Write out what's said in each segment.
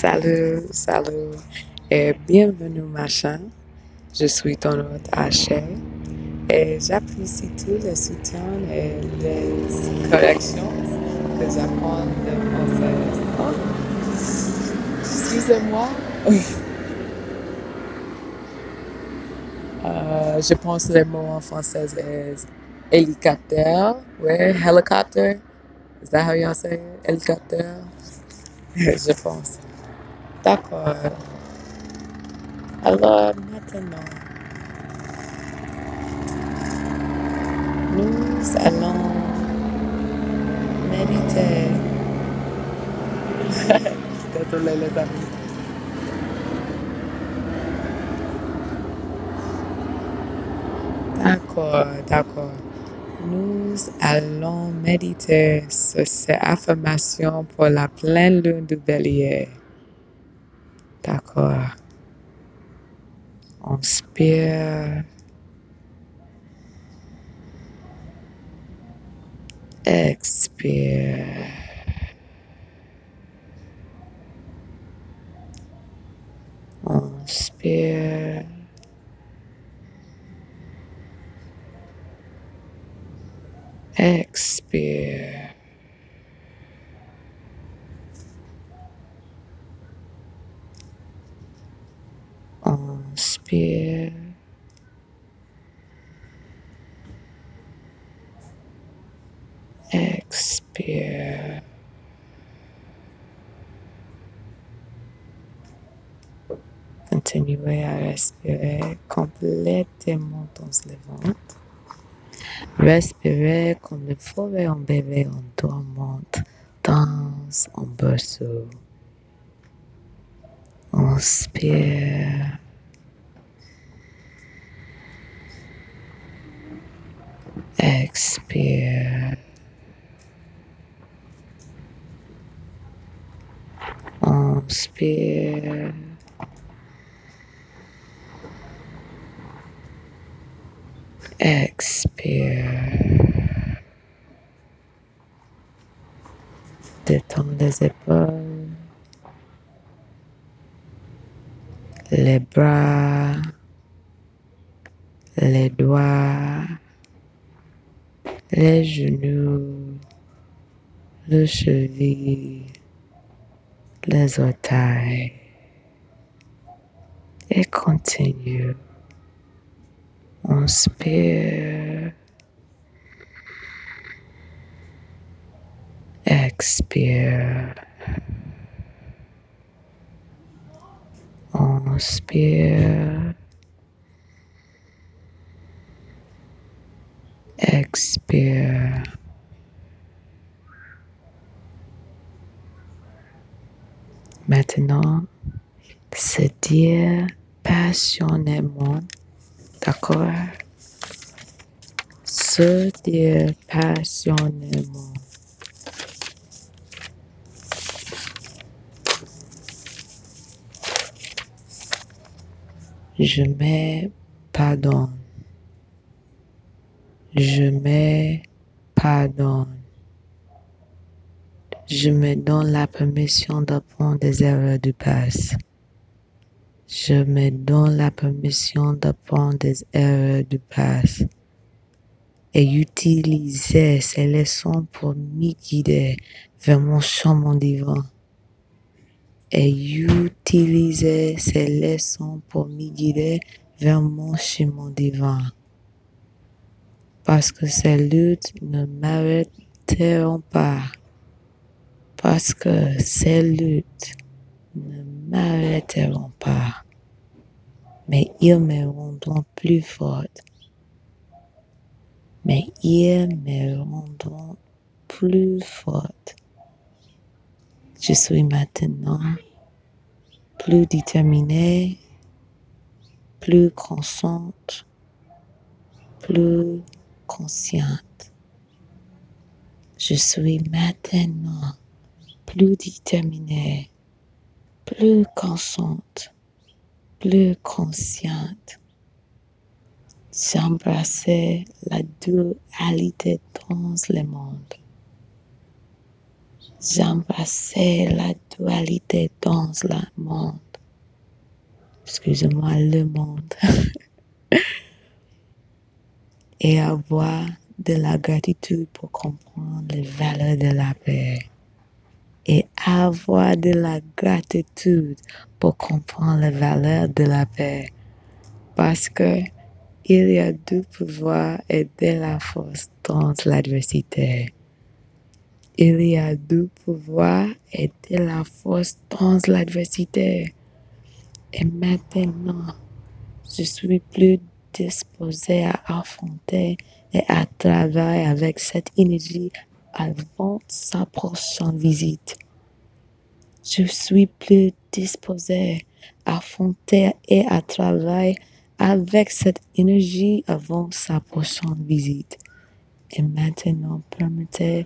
Salut, salut et bienvenue machin. Je suis ton hôte Haché et j'apprécie tout le soutien et les corrections que j'apprends de français. Oh, excusez-moi. Euh, je pense les mots en français est hélicoptère, ouais, helicopter. Is that how y'all say it? Hélicoptère? je pense. D'accord. Alors maintenant, nous allons méditer. Désolé les amis. D'accord, d'accord. Nous allons méditer sur ces affirmations pour la pleine lune du bélier. D'accord. Inspire. Expire. Inspire. Expire. Inspire. Expire. Continuez à respirer complètement dans le ventre. Respirez comme le forêt en bébé en dormante dans un berceau. Inspire. Expire. Expire. Détends les épaules, les bras, les doigts, les genoux, le cheville, les orteils. Et continue. Inspire. Expire. Inspire. Expire. Maintenant, se dire passionnément, d'accord? Se dire passionnément. Je me pardonne. Je me pardonne. Je me donne la permission d'apprendre des erreurs du passé. Je me donne la permission d'apprendre des erreurs du passé et utiliser ces leçons pour me guider vers mon chemin divin. Et utiliser ces leçons pour me guider vers mon chemin divin. Parce que ces luttes ne m'arrêteront pas. Parce que ces luttes ne m'arrêteront pas. Mais ils me rendront plus forte. Mais ils me rendront plus forte. Je suis maintenant plus déterminée, plus consciente, plus consciente. Je suis maintenant plus déterminée, plus consciente, plus consciente. J'embrassais la dualité dans le monde. J'embrassais la dualité dans le monde. Excusez-moi, le monde. Et avoir de la gratitude pour comprendre les valeurs de la paix. Avoir de la gratitude pour comprendre les valeurs de la paix. Parce que il y a du pouvoir et de la force dans l'adversité. Il y a du pouvoir et de la force dans l'adversité. Et maintenant, je suis plus disposé à affronter et à travailler avec cette énergie avant sa prochaine visite. Je suis plus disposé à affronter et à travailler avec cette énergie avant sa prochaine visite. Et maintenant, permettez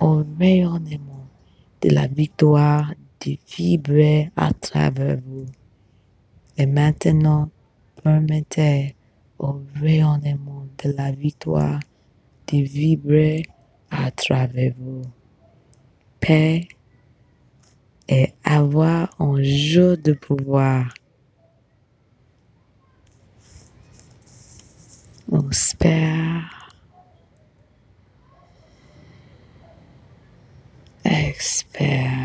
au rayonnement de la victoire de vibrer à travers vous. Et maintenant, permettez au rayonnement de la victoire de vibrer à travers vous. Paix et avoir un jeu de pouvoir. Inspire. Expire.